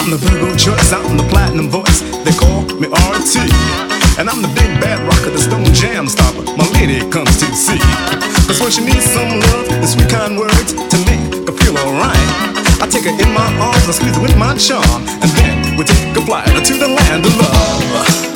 I'm the Virgo choice, I'm the platinum voice. They call me RT. And I'm the big bad rocker, the stone jam stopper. My lady comes to see. Cause when she needs some love and sweet kind words to make her feel alright, I take her in my arms, I squeeze her with my charm, and then we take a flight to the land of love.